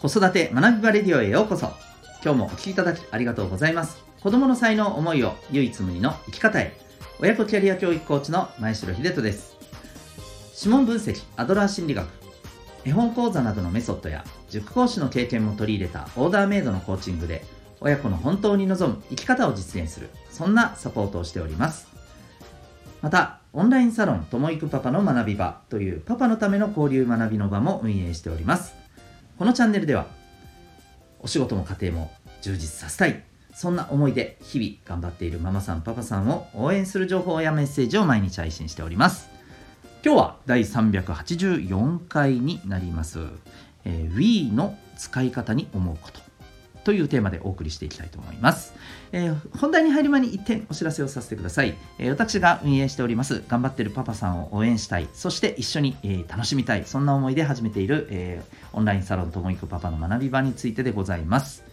子育て学びバレディオへようこそ。今日もお聴きいただきありがとうございます。子供の才能思いを唯一無二の生き方へ。親子キャリア教育コーチの前城秀人です。指紋分析アドラー心理学。絵本講座などのメソッドや塾講師の経験も取り入れたオーダーメイドのコーチングで親子の本当に望む生き方を実現する。そんなサポートをしております。またオンラインサロンともいくパパの学び場というパパのための交流学びの場も運営しております。このチャンネルではお仕事も家庭も充実させたい。そんな思いで日々頑張っているママさんパパさんを応援する情報やメッセージを毎日配信しております。今日は第384回になります、えー、Wii の使い方に思うこと。というテーマでお送りしていきたいと思います。えー、本題に入る前に1点お知らせをさせてください、えー、私が運営しております、頑張ってるパパさんを応援したい、そして一緒に、えー、楽しみたい、そんな思いで始めている、えオンラインサロンともいくパパの学び場についてでございます。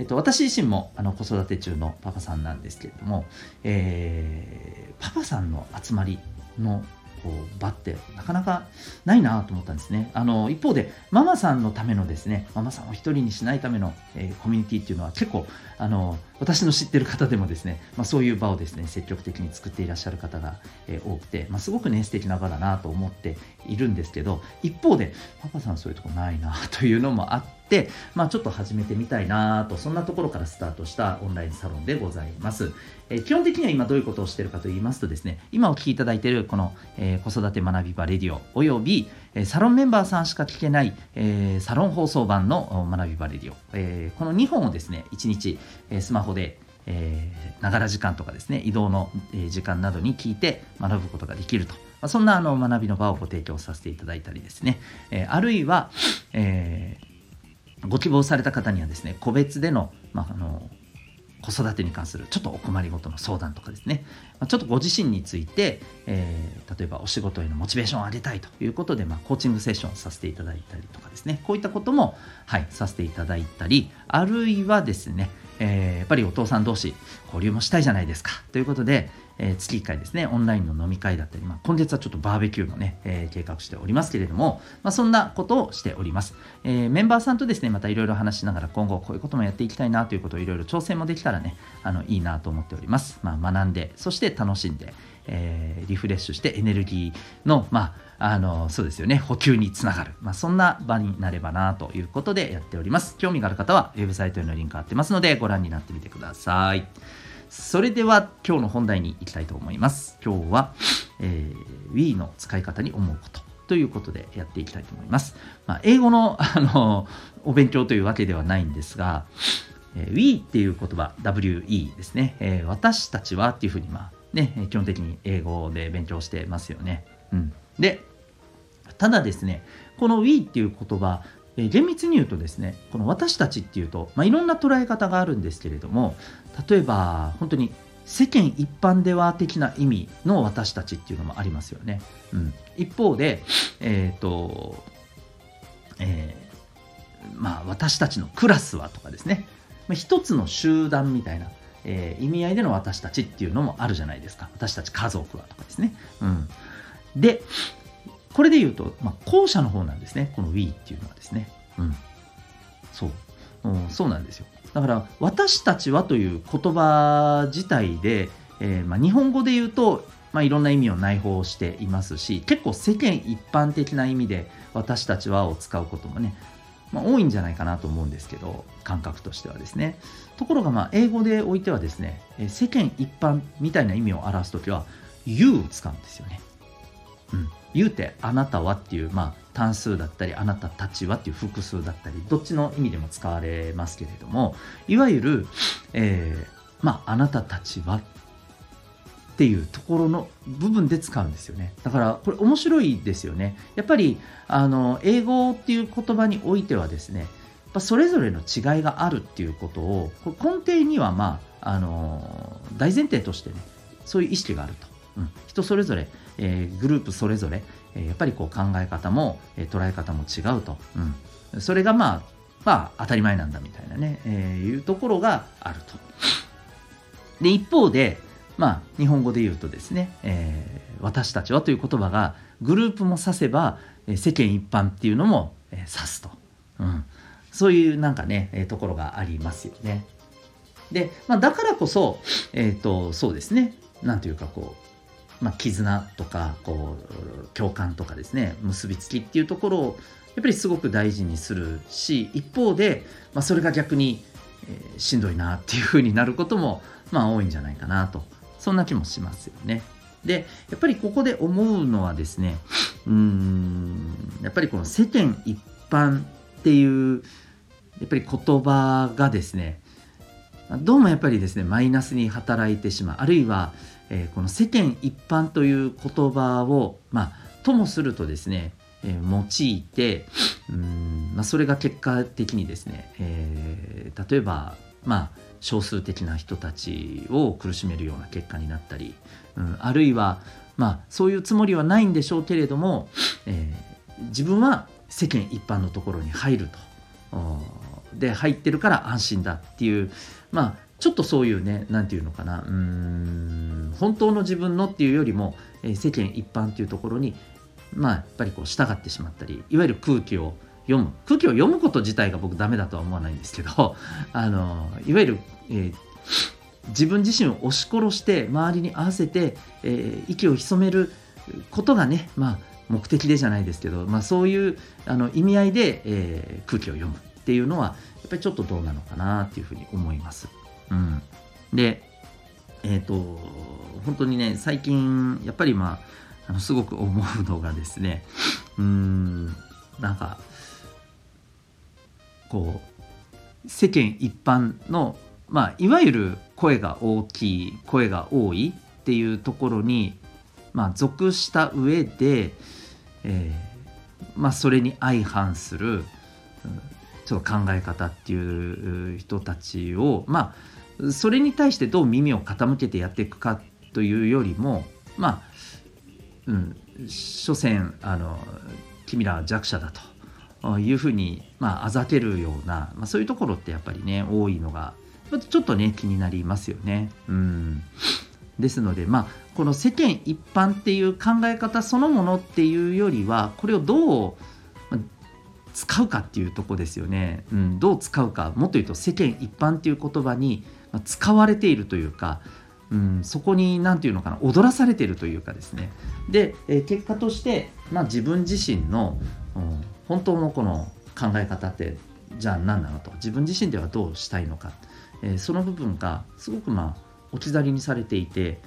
えっと、私自身もあの子育て中のパパさんなんですけれども、えパパさんの集まりのこう場ってなかなかないなと思ったんですね。あの一方でママさんのためのですねママさんを一人にしないための、えー、コミュニティっていうのは結構あの私の知ってる方でもですね、まあ、そういう場をですね積極的に作っていらっしゃる方が、えー、多くて、まあ、すごくね素敵な場だなと思っているんですけど一方でパパさんそういうとこないなというのもあって、まあ、ちょっと始めてみたいなとそんなところからスタートしたオンラインサロンでございます。えー、基本的には今どういうことをしているかと言いますとですね今お聞きいただいているこの、えー、子育て学び場レディオおよびサロンメンバーさんしか聞けない、え、サロン放送版の学び場レディオ、え、この2本をですね1日、え、スマホでながら時間とかですね移動の、時間などに聞いて学ぶことができると、ま、そんなあの学びの場をご提供させていただいたりですね、えあるいは、えご希望された方にはですね個別での,、まあ、あの子育てに関するちょっとお困りごとの相談とかですね、ま、ちょっとご自身について、えー、例えばお仕事へのモチベーションを上げたいということで、まあ、コーチングセッションをさせていただいたりとかですね。こういったことも、はい、させていただいたりあるいはですね、えー、やっぱりお父さん同士交流もしたいじゃないですかということで、えー、月1回ですね、オンラインの飲み会だったり、まあ、今月はちょっとバーベキューもね、えー、計画しておりますけれども、まあ、そんなことをしております。え、メンバーさんとですね、またいろいろ話しながら今後こういうこともやっていきたいなということをいろいろ挑戦もできたらね、あのいいなと思っております。まあ、学んで、そして楽しんで、えー、リフレッシュしてエネルギーの、まあ、あのそうですよね補給につながる、まあ、そんな場になればなということでやっております興味がある方はウェブサイトへのリンク貼ってますのでご覧になってみてくださいそれでは今日の本題に行きたいと思います。今日は、えー、Wii の使い方に思うことということでやっていきたいと思います。まあ、英語のあのお勉強というわけではないんですが、えー、Wii っていう言葉 WE ですね、えー、私たちはっていうふうにまあね基本的に英語で勉強してますよね。うん、でただですねこの Wii っていう言葉え厳密に言うとですねこの私たちっていうと、まあ、いろんな捉え方があるんですけれども例えば本当に世間一般では的な意味の私たちっていうのもありますよね。うん、一方で、えっ、ー、と、えー、まあ私たちのクラスはとかですね、まあ、一つの集団みたいな、えー、意味合いでの私たちっていうのもあるじゃないですか。私たち家族はとかですね。うん、で、これで言うと、まあ、後者の方なんですね。この We っていうのはですね。うん。そう。うん、そうなんですよ。だから私たちはという言葉自体で、えー、まあ、日本語で言うと、まあ、いろんな意味を内包していますし結構世間一般的な意味で私たちはを使うこともね、まあ、多いんじゃないかなと思うんですけど感覚としてはですねところがまあ英語でおいてはですね世間一般みたいな意味を表す時は You を使うんですよね。うん言うてあなたはっていう、まあ、単数だったりあなたたちはっていう複数だったりどっちの意味でも使われますけれどもいわゆる、えー、まああなたたちはっていうところの部分で使うんですよね。だからこれ面白いですよね。やっぱりあの英語っていう言葉においてはですねそれぞれの違いがあるっていうことをこ根底にはまああの大前提としてねそういう意識があると、うん、人それぞれえー、グループそれぞれ、えー、やっぱりこう考え方も、えー、捉え方も違うと、うん、それがまあまあ当たり前なんだみたいなね、え、いうところがあると。で一方でまあ日本語で言うとですね、えー、私たちはという言葉がグループも指せば世間一般っていうのも指すと。うんそういうなんかね、え、ところがありますよね。で、まあ、だからこそ、え、ー、と、そうですね、なんというかこう、まあ、絆とか、こう、共感とかですね、結びつきっていうところを、やっぱりすごく大事にするし、一方で、まあ、それが逆に、えー、しんどいなっていうふうになることも、まあ、多いんじゃないかなと、そんな気もしますよね。で、やっぱりここで思うのはですね、うーん、やっぱりこの世間一般っていう、やっぱり言葉がですね、どうもやっぱりですね、マイナスに働いてしまう。あるいは、えー、この世間一般という言葉を、まあ、ともするとですね、えー、用いて、うんまあ、それが結果的にですね、えー、例えば、まあ、少数的な人たちを苦しめるような結果になったり、うん、あるいは、まあ、そういうつもりはないんでしょうけれども、えー、自分は世間一般のところに入ると。で入ってるから安心だっていうまあちょっとそういうね何て言うのかなうん本当の自分のっていうよりも、えー、世間一般っていうところにまあやっぱりこう従ってしまったりいわゆる空気を読む空気を読むこと自体が僕ダメだとは思わないんですけど あのいわゆる、えー、自分自身を押し殺して周りに合わせて、えー、息を潜めることがねまあ目的でじゃないですけど、まあ、そういうあの意味合いで、えー、空気を読むっていうのはやっぱりちょっとどうなのかなっていうふうに思います。うん、でえっ、ー、と本当にね最近やっぱりまああのすごく思うのがですねうんなんかこう世間一般のまあいわゆる声が大きい声が多いっていうところにまあ属した上で、えー、まあそれに相反する、その考え方っていう人たちをまあそれに対してどう耳を傾けてやっていくかというよりもまあうん所詮あの君らは弱者だと。いうふうにまああざけるような、まあ、そういうところってやっぱりね多いのがちょっとね気になりますよね。うん。ですのでまあこの世間一般っていう考え方そのものっていうよりはこれをどう使うかっていうとこですよね、うん、どう使うかもっと言うと世間一般っていう言葉に使われているというか、うん、そこに何て言うのかな踊らされているというかですね。で、え、結果として、まあ、自分自身の、うん、本当のこの考え方ってじゃあ何なのと。自分自身ではどうしたいのか、えー、その部分がすごくまあ置き去りにされていて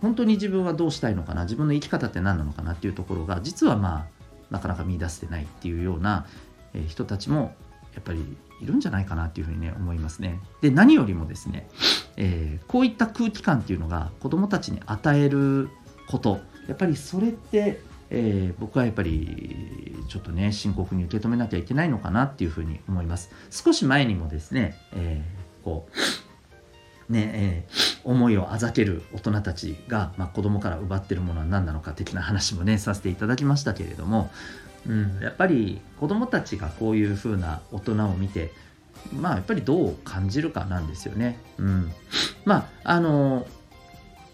本当に自分はどうしたいのかな。自分の生き方って何なのかなっていうところが実はまあなかなか見出せてないっていうような、え人たちもやっぱりいるんじゃないかなっていうふうにね思いますね。で何よりもですね、えー、こういった空気感っていうのが子どもたちに与えること。やっぱりそれって、えー、僕はやっぱりちょっとね深刻に受け止めなきゃいけないのかなっていうふうに思います。少し前にもですね、えー、こうねえー、思いをあざける大人たちが、まあ、子供から奪ってるものは何なのか的な話もねさせていただきましたけれどもうん、やっぱり子どもたちがこういう風な大人を見てまあやっぱりどう感じるかなんですよね。うん、まああの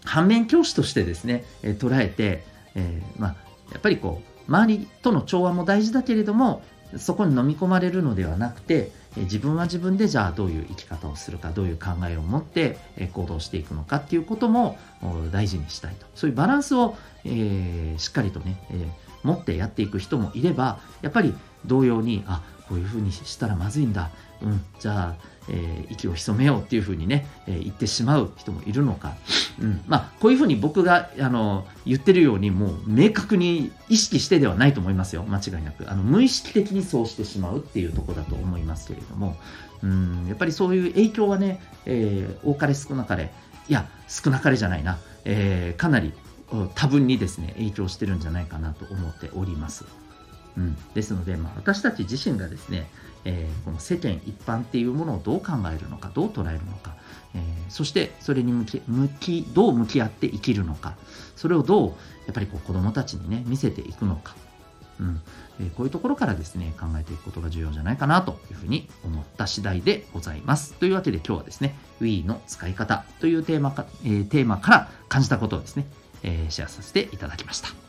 反面教師としてですね、え、捉えて、えー、まあ、やっぱりこう周りとの調和も大事だけれどもそこに飲み込まれるのではなくて、自分は自分でじゃあどういう生き方をするかどういう考えを持って、行動していくのかっていうことも大事にしたいと。そういうバランスを、えーしっかりとね、え持ってやっていく人もいればやっぱり同様にあこういうふうにしたらまずいんだ、うん、じゃあ、えー、息を潜めようっていうふうにね、えー、言ってしまう人もいるのか、うん、まあこういうふうに僕があの言ってるようにもう明確に意識してではないと思いますよ。間違いなく。あの無意識的にそうしてしまうっていうとこだと思いますけれども、うん、やっぱりそういう影響はね、えー、多かれ少なかれ。いや少なかれじゃないな、えー、かなり多分にですね影響してるんじゃないかなと思っております。うん、ですので、まあ、私たち自身がですね、えー、この世間一般っていうものをどう考えるのかどう捉えるのか、えー、そしてそれに向き向きどう向き合って生きるのかそれをどうやっぱりこう子どもたちにね見せていくのか、うんえー、こういうところからですね考えていくことが重要じゃないかなというふうに思った次第でございます。というわけで今日はですね Wii の使い方というテーマか、え、テーマから感じたことをですねえ、シェアさせていただきました。